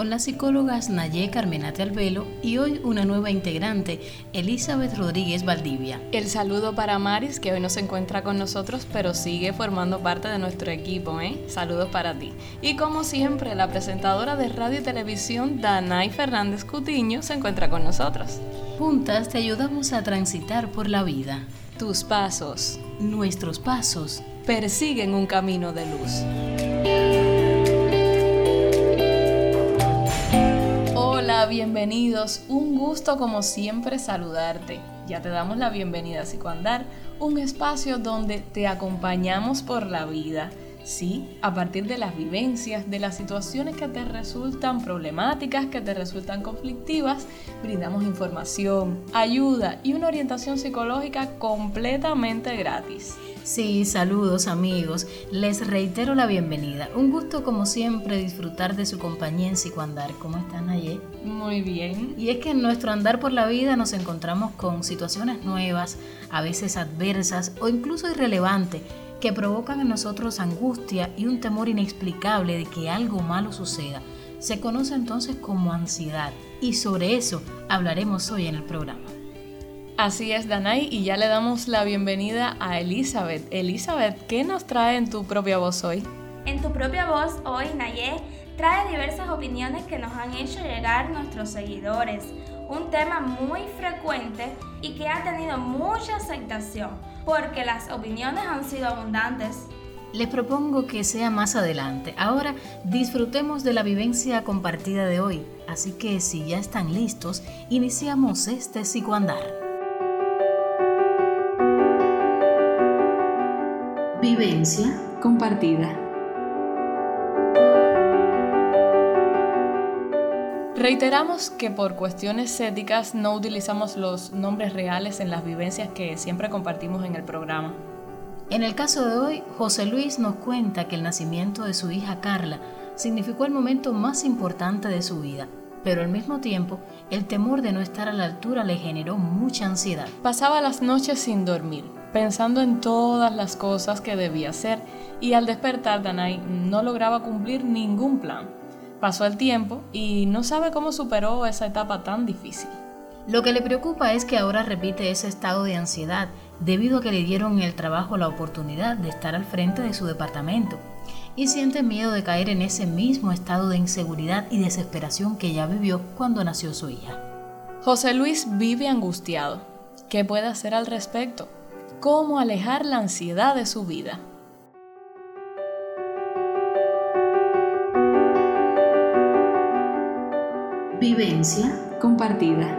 con las psicólogas Nayé Carmenate Albelo y hoy una nueva integrante, Elizabeth Rodríguez Valdivia. El saludo para Maris, que hoy no se encuentra con nosotros, pero sigue formando parte de nuestro equipo, ¿eh? Saludos para ti. Y como siempre, la presentadora de radio y televisión, Danay Fernández Cutiño, se encuentra con nosotros. Juntas te ayudamos a transitar por la vida. Tus pasos, nuestros pasos, persiguen un camino de luz. Bienvenidos. Un gusto como siempre saludarte. Ya te damos la bienvenida a Psicoandar, un espacio donde te acompañamos por la vida Sí, a partir de las vivencias, de las situaciones que te resultan problemáticas, que te resultan conflictivas, brindamos información, ayuda y una orientación psicológica completamente gratis. Sí, saludos amigos, les reitero la bienvenida. Un gusto como siempre disfrutar de su compañía en Psicoandar. ¿Cómo están ayer? Muy bien. Y es que en nuestro andar por la vida nos encontramos con situaciones nuevas, a veces adversas o incluso irrelevantes que provocan en nosotros angustia y un temor inexplicable de que algo malo suceda. Se conoce entonces como ansiedad y sobre eso hablaremos hoy en el programa. Así es, Danay, y ya le damos la bienvenida a Elizabeth. Elizabeth, ¿qué nos trae en tu propia voz hoy? En tu propia voz hoy, Nayé trae diversas opiniones que nos han hecho llegar nuestros seguidores. Un tema muy frecuente y que ha tenido mucha aceptación porque las opiniones han sido abundantes. Les propongo que sea más adelante. Ahora disfrutemos de la vivencia compartida de hoy. Así que si ya están listos, iniciamos este psicoandar. Vivencia compartida. Reiteramos que por cuestiones éticas no utilizamos los nombres reales en las vivencias que siempre compartimos en el programa. En el caso de hoy, José Luis nos cuenta que el nacimiento de su hija Carla significó el momento más importante de su vida, pero al mismo tiempo el temor de no estar a la altura le generó mucha ansiedad. Pasaba las noches sin dormir, pensando en todas las cosas que debía hacer y al despertar Danai no lograba cumplir ningún plan. Pasó el tiempo y no sabe cómo superó esa etapa tan difícil. Lo que le preocupa es que ahora repite ese estado de ansiedad debido a que le dieron en el trabajo la oportunidad de estar al frente de su departamento y siente miedo de caer en ese mismo estado de inseguridad y desesperación que ya vivió cuando nació su hija. José Luis vive angustiado. ¿Qué puede hacer al respecto? ¿Cómo alejar la ansiedad de su vida? Vivencia compartida.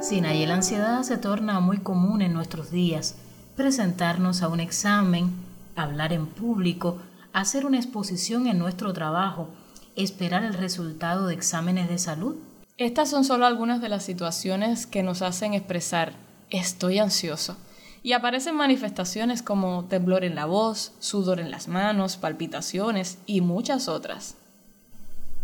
Sin ahí la ansiedad se torna muy común en nuestros días. Presentarnos a un examen, hablar en público, hacer una exposición en nuestro trabajo, esperar el resultado de exámenes de salud. Estas son solo algunas de las situaciones que nos hacen expresar estoy ansioso y aparecen manifestaciones como temblor en la voz, sudor en las manos, palpitaciones y muchas otras.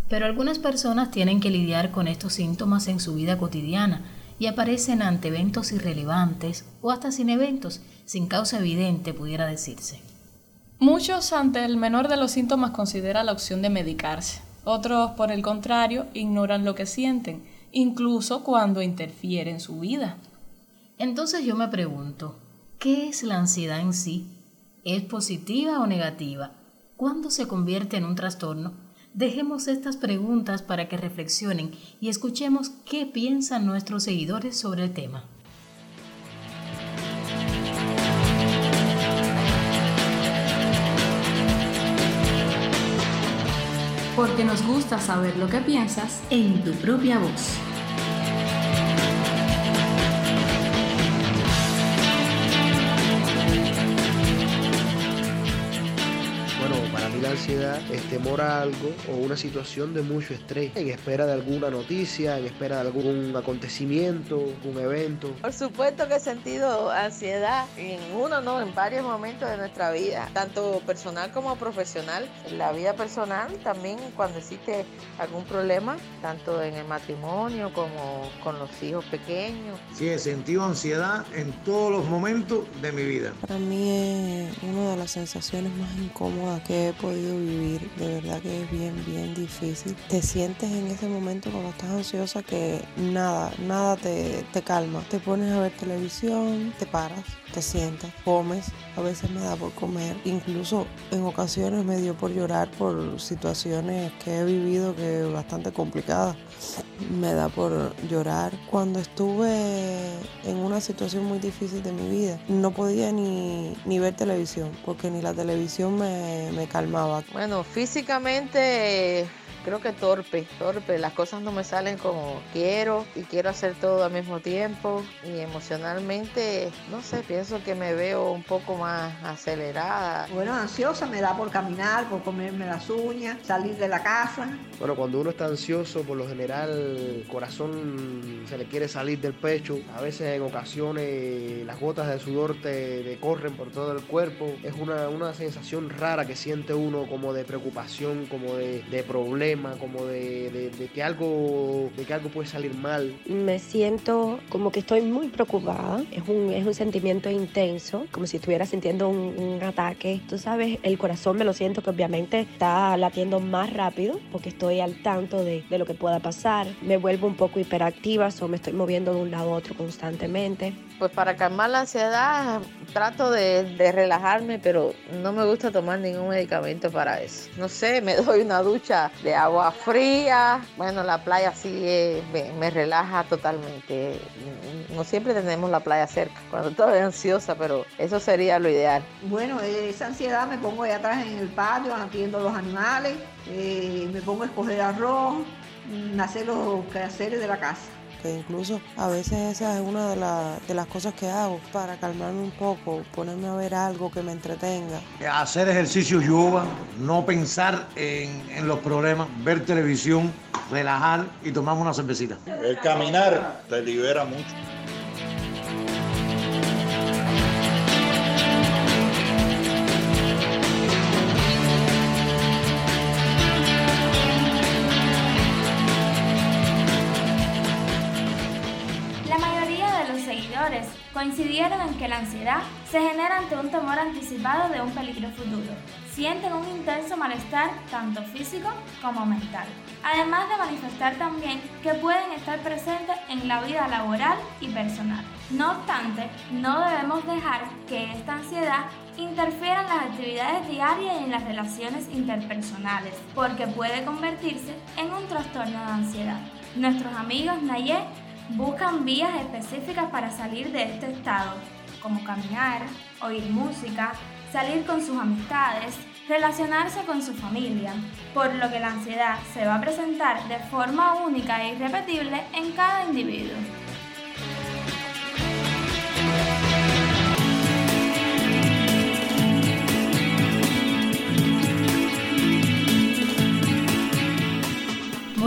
Pero algunas personas tienen que lidiar con estos síntomas en su vida cotidiana y aparecen ante eventos irrelevantes o hasta sin eventos, sin causa evidente pudiera decirse. Muchos ante el menor de los síntomas consideran la opción de medicarse. Otros, por el contrario, ignoran lo que sienten, incluso cuando interfiere en su vida. Entonces yo me pregunto, ¿Qué es la ansiedad en sí? ¿Es positiva o negativa? ¿Cuándo se convierte en un trastorno? Dejemos estas preguntas para que reflexionen y escuchemos qué piensan nuestros seguidores sobre el tema. Porque nos gusta saber lo que piensas en tu propia voz. Ansiedad es temor a algo o una situación de mucho estrés, en espera de alguna noticia, en espera de algún acontecimiento, un evento. Por supuesto que he sentido ansiedad en uno, no, en varios momentos de nuestra vida, tanto personal como profesional. En la vida personal también cuando existe algún problema, tanto en el matrimonio como con los hijos pequeños. Sí, he sentido ansiedad en todos los momentos de mi vida. Para mí es una de las sensaciones más incómodas que he podido podido vivir. De verdad que es bien, bien difícil. Te sientes en ese momento cuando estás ansiosa que nada, nada te, te calma. Te pones a ver televisión, te paras, te sientas, comes. A veces me da por comer. Incluso en ocasiones me dio por llorar por situaciones que he vivido que bastante complicadas. Me da por llorar. Cuando estuve en una situación muy difícil de mi vida, no podía ni, ni ver televisión, porque ni la televisión me, me calmaba. Bueno, físicamente creo que torpe, torpe. Las cosas no me salen como quiero y quiero hacer todo al mismo tiempo. Y emocionalmente, no sé, pienso que me veo un poco más acelerada. Bueno, ansiosa me da por caminar, por comerme las uñas, salir de la casa. Bueno, cuando uno está ansioso, por lo general el corazón se le quiere salir del pecho. A veces en ocasiones las gotas de sudor te, corren por todo el cuerpo. Es una, una, sensación rara que siente uno como de preocupación, como de, de problema como de, que algo, de que algo puede salir mal. Me siento como que estoy muy preocupada, es un, es un sentimiento intenso, como si estuviera sintiendo un, ataque. Tú sabes, el corazón me lo siento que obviamente está latiendo más rápido porque estoy al tanto de, de lo que pueda pasar. Me vuelvo un poco hiperactiva, o me estoy moviendo de un lado a otro constantemente. Pues para calmar la ansiedad trato de, de, relajarme, pero no me gusta tomar ningún medicamento para eso. No sé, me doy una ducha de agua fría. Bueno, la playa sí me, relaja totalmente. No siempre tenemos la playa cerca, cuando estoy ansiosa, pero eso sería lo ideal. Bueno, esa ansiedad me pongo allá atrás en el patio, atiendo los animales, eh, me pongo a escoger arroz, mm, hacer los quehaceres de la casa que incluso a veces esa es una de, de, las cosas que hago para calmarme un poco, ponerme a ver algo que me entretenga. Hacer ejercicio yoga, no pensar en, en los problemas, ver televisión, relajar y tomar una cervecita. El caminar te libera mucho. Coincidieron en que la ansiedad se genera ante un temor anticipado de un peligro futuro. Sienten un intenso malestar tanto físico como mental, además de manifestar también que pueden estar presentes en la vida laboral y personal. No obstante, no debemos dejar que esta ansiedad interfiera en las actividades diarias y en las relaciones interpersonales, porque puede convertirse en un trastorno de ansiedad. Nuestros amigos Nayé buscan vías específicas para salir de este estado, como caminar, oír música, salir con sus amistades, relacionarse con su familia, por lo que la ansiedad se va a presentar de forma única e irrepetible en cada individuo.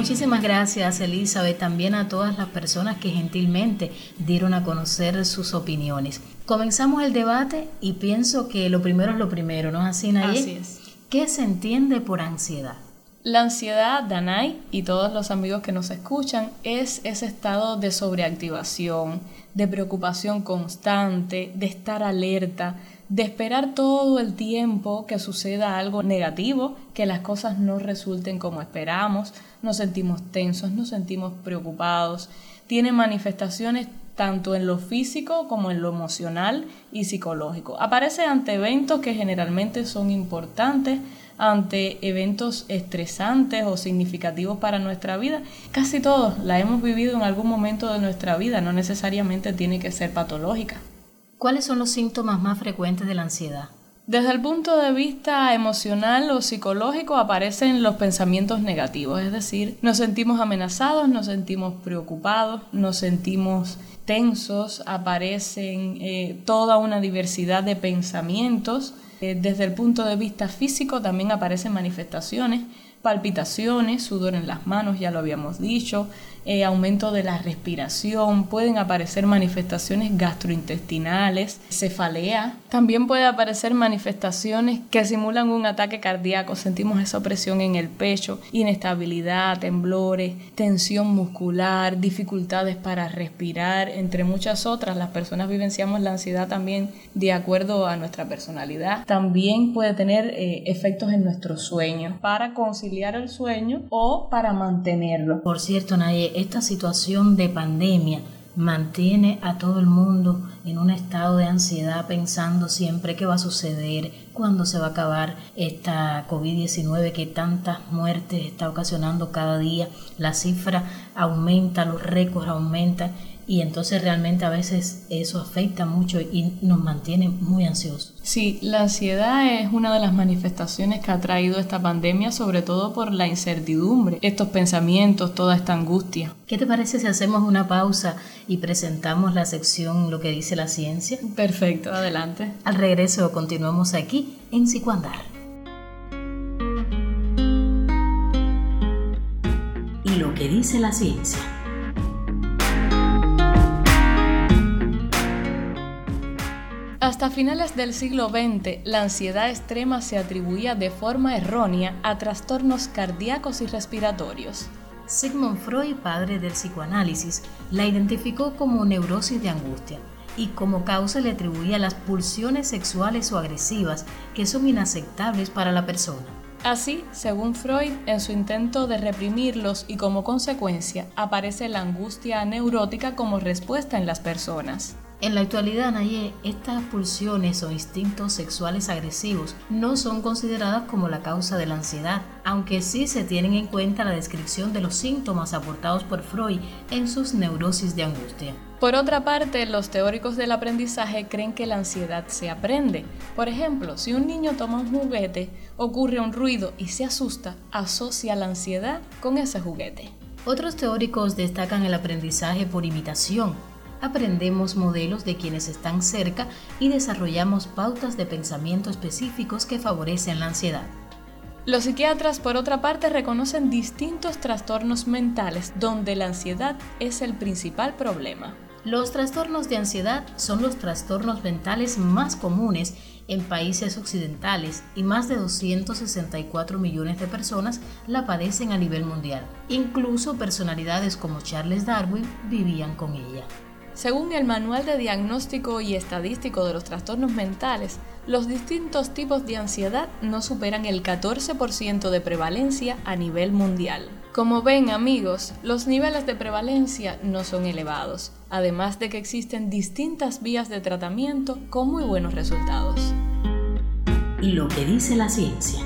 Muchísimas gracias Elizabeth, también a todas las personas que gentilmente dieron a conocer sus opiniones. Comenzamos el debate y pienso que lo primero es lo primero, ¿no es así, Naye? Así es. ¿Qué se entiende por ansiedad? La ansiedad, Danay y todos los amigos que nos escuchan, es ese estado de sobreactivación, de preocupación constante, de estar alerta, de esperar todo el tiempo que suceda algo negativo, que las cosas no resulten como esperamos, nos sentimos tensos, nos sentimos preocupados, tiene manifestaciones tanto en lo físico como en lo emocional y psicológico. Aparece ante eventos que generalmente son importantes, ante eventos estresantes o significativos para nuestra vida. Casi todos la hemos vivido en algún momento de nuestra vida, no necesariamente tiene que ser patológica. ¿Cuáles son los síntomas más frecuentes de la ansiedad? Desde el punto de vista emocional o psicológico aparecen los pensamientos negativos, es decir, nos sentimos amenazados, nos sentimos preocupados, nos sentimos tensos, aparecen eh, toda una diversidad de pensamientos. Eh, desde el punto de vista físico también aparecen manifestaciones palpitaciones, sudor en las manos, ya lo habíamos dicho, eh, aumento de la respiración, pueden aparecer manifestaciones gastrointestinales, cefalea, también puede aparecer manifestaciones que simulan un ataque cardíaco, sentimos esa opresión en el pecho, inestabilidad, temblores, tensión muscular, dificultades para respirar, entre muchas otras. Las personas vivenciamos la ansiedad también de acuerdo a nuestra personalidad. También puede tener eh, efectos en nuestro sueño, para conciliar el sueño o para mantenerlo. Por cierto, Naye, esta situación de pandemia mantiene a todo el mundo en un estado de ansiedad pensando siempre qué va a suceder, cuándo se va a acabar esta COVID-19 que tantas muertes está ocasionando cada día. La cifra aumenta, los récords aumentan y entonces realmente a veces eso afecta mucho y nos mantiene muy ansiosos. Sí, la ansiedad es una de las manifestaciones que ha traído esta pandemia, sobre todo por la incertidumbre, estos pensamientos, toda esta angustia. ¿Qué te parece si hacemos una pausa y presentamos la sección Lo que dice la ciencia? Perfecto, adelante. Al regreso continuamos aquí en Psicoandar. Y lo que dice la ciencia. Hasta finales del siglo XX, la ansiedad extrema se atribuía de forma errónea a trastornos cardíacos y respiratorios. Sigmund Freud, padre del psicoanálisis, la identificó como neurosis de angustia y como causa le atribuía las pulsiones sexuales o agresivas que son inaceptables para la persona. Así, según Freud, en su intento de reprimirlos y como consecuencia aparece la angustia neurótica como respuesta en las personas. En la actualidad, Naye, estas pulsiones o instintos sexuales agresivos no son consideradas como la causa de la ansiedad, aunque sí se tienen en cuenta la descripción de los síntomas aportados por Freud en sus neurosis de angustia. Por otra parte, los teóricos del aprendizaje creen que la ansiedad se aprende. Por ejemplo, si un niño toma un juguete, ocurre un ruido y se asusta, asocia la ansiedad con ese juguete. Otros teóricos destacan el aprendizaje por imitación, aprendemos modelos de quienes están cerca y desarrollamos pautas de pensamiento específicos que favorecen la ansiedad. Los psiquiatras, por otra parte, reconocen distintos trastornos mentales donde la ansiedad es el principal problema. Los trastornos de ansiedad son los trastornos mentales más comunes en países occidentales y más de 264 millones de personas la padecen a nivel mundial. Incluso personalidades como Charles Darwin vivían con ella. Según el Manual de Diagnóstico y Estadístico de los Trastornos Mentales, los distintos tipos de ansiedad no superan el 14% de prevalencia a nivel mundial. Como ven amigos, los niveles de prevalencia no son elevados, además de que existen distintas vías de tratamiento con muy buenos resultados. Y lo que dice la ciencia.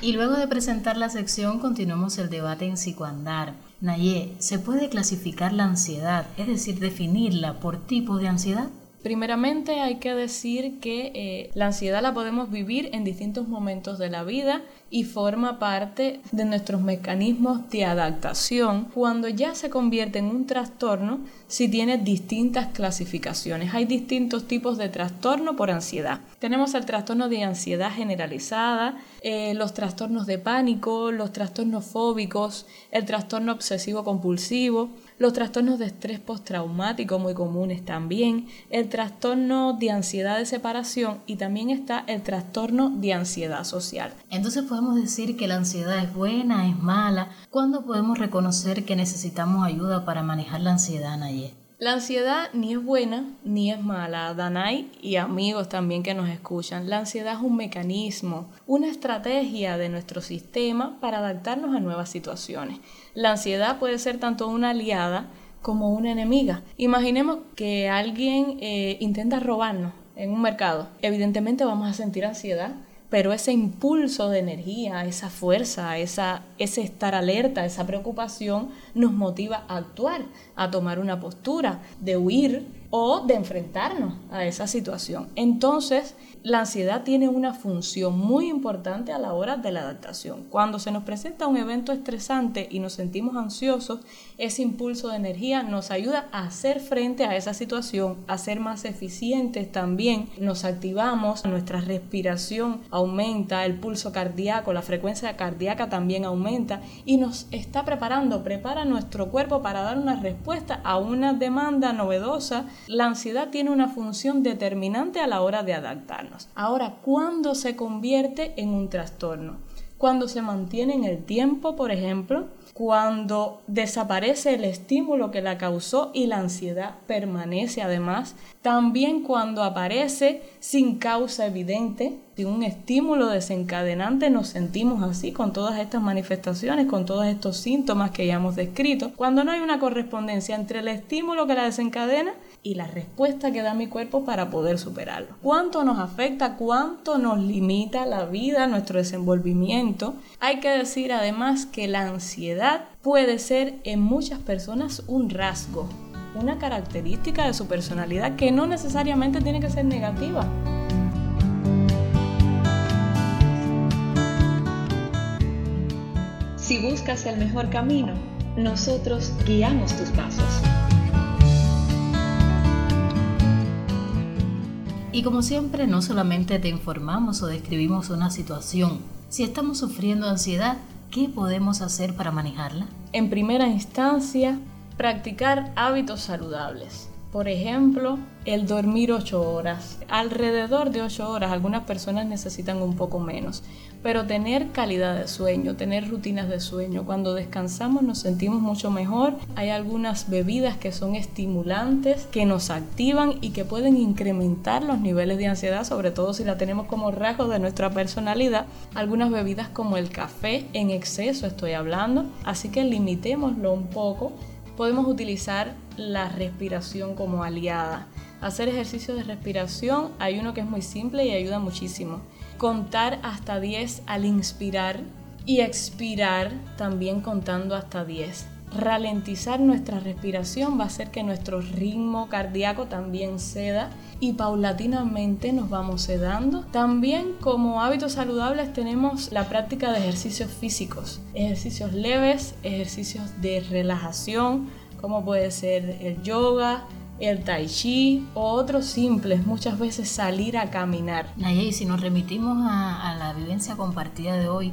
Y luego de presentar la sección, continuamos el debate en psicoandar. Naye, ¿se puede clasificar la ansiedad, es decir, definirla por tipo de ansiedad? Primeramente hay que decir que eh, la ansiedad la podemos vivir en distintos momentos de la vida y forma parte de nuestros mecanismos de adaptación cuando ya se convierte en un trastorno si tiene distintas clasificaciones. Hay distintos tipos de trastorno por ansiedad. Tenemos el trastorno de ansiedad generalizada, eh, los trastornos de pánico, los trastornos fóbicos, el trastorno obsesivo compulsivo, los trastornos de estrés postraumático muy comunes también, el trastorno de ansiedad de separación y también está el trastorno de ansiedad social. Entonces podemos decir que la ansiedad es buena, es mala. ¿Cuándo podemos reconocer que necesitamos ayuda para manejar la ansiedad, Nayé? La ansiedad ni es buena ni es mala, Danay y amigos también que nos escuchan. La ansiedad es un mecanismo, una estrategia de nuestro sistema para adaptarnos a nuevas situaciones. La ansiedad puede ser tanto una aliada como una enemiga. Imaginemos que alguien eh, intenta robarnos en un mercado. Evidentemente vamos a sentir ansiedad pero ese impulso de energía, esa fuerza, esa, ese estar alerta, esa preocupación nos motiva a actuar, a tomar una postura de huir o de enfrentarnos a esa situación. Entonces, la ansiedad tiene una función muy importante a la hora de la adaptación. Cuando se nos presenta un evento estresante y nos sentimos ansiosos, ese impulso de energía nos ayuda a hacer frente a esa situación, a ser más eficientes también. Nos activamos, nuestra respiración aumenta, el pulso cardíaco, la frecuencia cardíaca también aumenta y nos está preparando, prepara nuestro cuerpo para dar una respuesta a una demanda novedosa. La ansiedad tiene una función determinante a la hora de adaptarnos. Ahora, ¿cuándo se convierte en un trastorno? Cuando se mantiene en el tiempo, por ejemplo, cuando desaparece el estímulo que la causó y la ansiedad permanece además, también cuando aparece sin causa evidente, sin un estímulo desencadenante, nos sentimos así con todas estas manifestaciones, con todos estos síntomas que ya hemos descrito, cuando no hay una correspondencia entre el estímulo que la desencadena y la respuesta que da mi cuerpo para poder superarlo. ¿Cuánto nos afecta? ¿Cuánto nos limita la vida, nuestro desenvolvimiento? Hay que decir además que la ansiedad puede ser en muchas personas un rasgo, una característica de su personalidad que no necesariamente tiene que ser negativa. Si buscas el mejor camino, nosotros guiamos tus pasos. Y como siempre, no solamente te informamos o describimos una situación. Si estamos sufriendo ansiedad, ¿qué podemos hacer para manejarla? En primera instancia, practicar hábitos saludables. Por ejemplo, el dormir 8 horas. Alrededor de 8 horas, algunas personas necesitan un poco menos. Pero tener calidad de sueño, tener rutinas de sueño. Cuando descansamos nos sentimos mucho mejor. Hay algunas bebidas que son estimulantes, que nos activan y que pueden incrementar los niveles de ansiedad, sobre todo si la tenemos como rasgo de nuestra personalidad. Algunas bebidas como el café en exceso estoy hablando. Así que limitémoslo un poco. Podemos utilizar la respiración como aliada. Hacer ejercicios de respiración, hay uno que es muy simple y ayuda muchísimo contar hasta 10 al inspirar y expirar también contando hasta 10. Ralentizar nuestra respiración va a hacer que nuestro ritmo cardíaco también ceda y paulatinamente nos vamos sedando. También como hábitos saludables tenemos la práctica de ejercicios físicos, ejercicios leves, ejercicios de relajación, como puede ser el yoga, el tai chi o otros simples, muchas veces salir a caminar. y si nos remitimos a, a la vivencia compartida de hoy,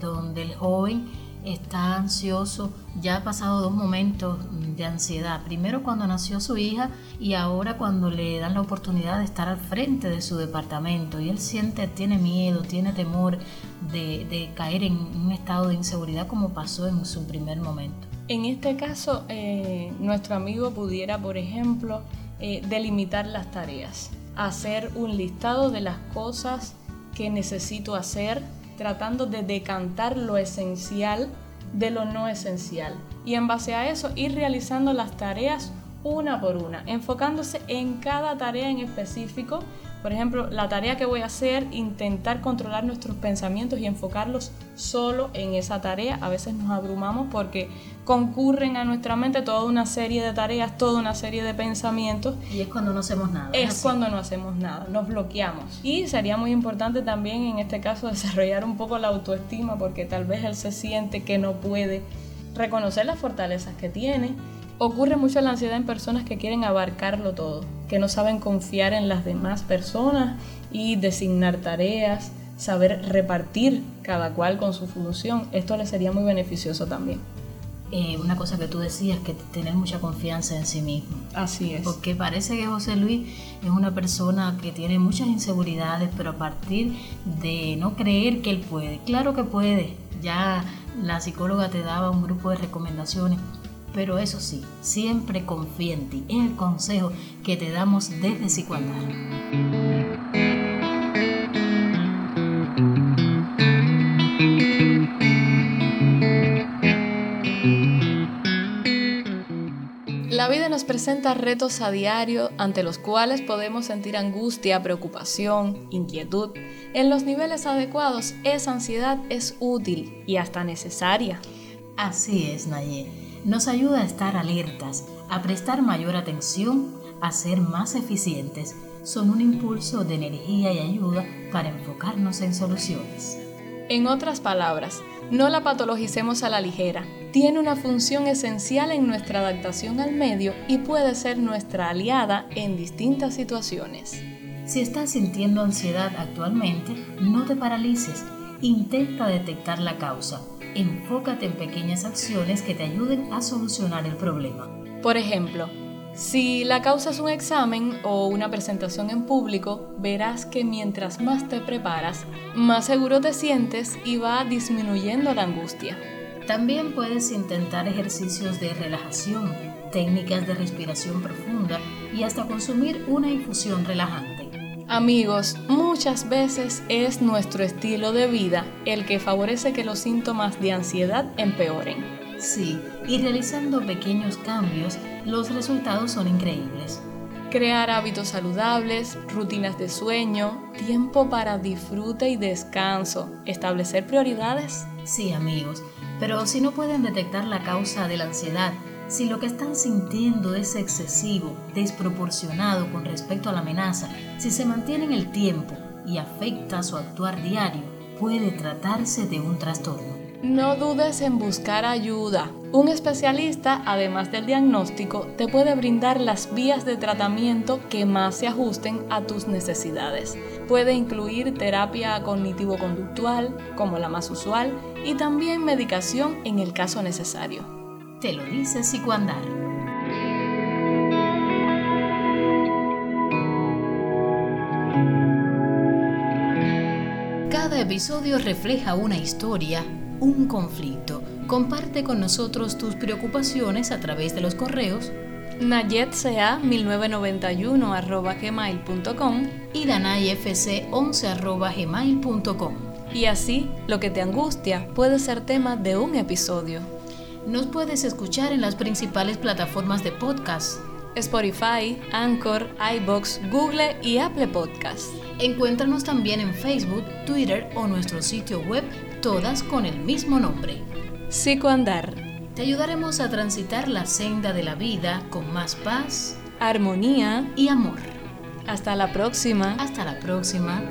donde el joven está ansioso, ya ha pasado dos momentos de ansiedad. Primero cuando nació su hija y ahora cuando le dan la oportunidad de estar al frente de su departamento y él siente, tiene miedo, tiene temor de, caer en un estado de inseguridad como pasó en su primer momento. En este caso, eh, nuestro amigo pudiera, por ejemplo, eh, delimitar las tareas, hacer un listado de las cosas que necesito hacer, tratando de decantar lo esencial de lo no esencial. Y en base a eso, ir realizando las tareas una por una, enfocándose en cada tarea en específico por ejemplo, la tarea que voy a hacer, intentar controlar nuestros pensamientos y enfocarlos solo en esa tarea. A veces nos abrumamos porque concurren a nuestra mente toda una serie de tareas, toda una serie de pensamientos. Y es cuando no hacemos nada. Es cuando no hacemos nada, nos bloqueamos. Y sería muy importante también en este caso desarrollar un poco la autoestima porque tal vez él se siente que no puede reconocer las fortalezas que tiene Ocurre mucho la ansiedad en personas que quieren abarcarlo todo, que no saben confiar en las demás personas y designar tareas, saber repartir cada cual con su función. Esto les sería muy beneficioso también. Eh, una cosa que tú decías, que tener mucha confianza en sí mismo. Así es. Porque parece que José Luis es una persona que tiene muchas inseguridades, pero a partir de no creer que él puede. Claro que puede. Ya la psicóloga te daba un grupo de recomendaciones, pero eso sí, siempre confía en ti. Es el consejo que te damos desde Psicoandar. La vida nos presenta retos a diario ante los cuales podemos sentir angustia, preocupación, inquietud. En los niveles adecuados, esa ansiedad es útil y hasta necesaria. Así es, Nayé nos ayuda a estar alertas, a prestar mayor atención, a ser más eficientes, son un impulso de energía y ayuda para enfocarnos en soluciones. En otras palabras, no la patologicemos a la ligera. Tiene una función esencial en nuestra adaptación al medio y puede ser nuestra aliada en distintas situaciones. Si estás sintiendo ansiedad actualmente, no te paralices. Intenta detectar la causa. Enfócate en pequeñas acciones que te ayuden a solucionar el problema. Por ejemplo, si la causa es un examen o una presentación en público, verás que mientras más te preparas, más seguro te sientes y va disminuyendo la angustia. También puedes intentar ejercicios de relajación, técnicas de respiración profunda y hasta consumir una infusión relajante. Amigos, muchas veces es nuestro estilo de vida el que favorece que los síntomas de ansiedad empeoren. Sí, y realizando pequeños cambios, los resultados son increíbles. Crear hábitos saludables, rutinas de sueño, tiempo para disfrute y descanso, establecer prioridades. Sí, amigos, pero si no pueden detectar la causa de la ansiedad, si lo que están sintiendo es excesivo, desproporcionado con respecto a la amenaza, si se mantiene en el tiempo y afecta su actuar diario, puede tratarse de un trastorno. No dudes en buscar ayuda. Un especialista, además del diagnóstico, te puede brindar las vías de tratamiento que más se ajusten a tus necesidades. Puede incluir terapia cognitivo-conductual, como la más usual, y también medicación en el caso necesario. Te lo dice Psicoandar. Cada episodio refleja una historia un conflicto. Comparte con nosotros tus preocupaciones a través de los correos nayetca1991 y danayfc11 Y así, lo que te angustia puede ser tema de un episodio. Nos puedes escuchar en las principales plataformas de podcast. Spotify, Anchor, iBox, Google y Apple Podcasts. Encuéntranos también en Facebook, Twitter o nuestro sitio web todas con el mismo nombre. Psicoandar. Te ayudaremos a transitar la senda de la vida con más paz, armonía y amor. Hasta la próxima. Hasta la próxima.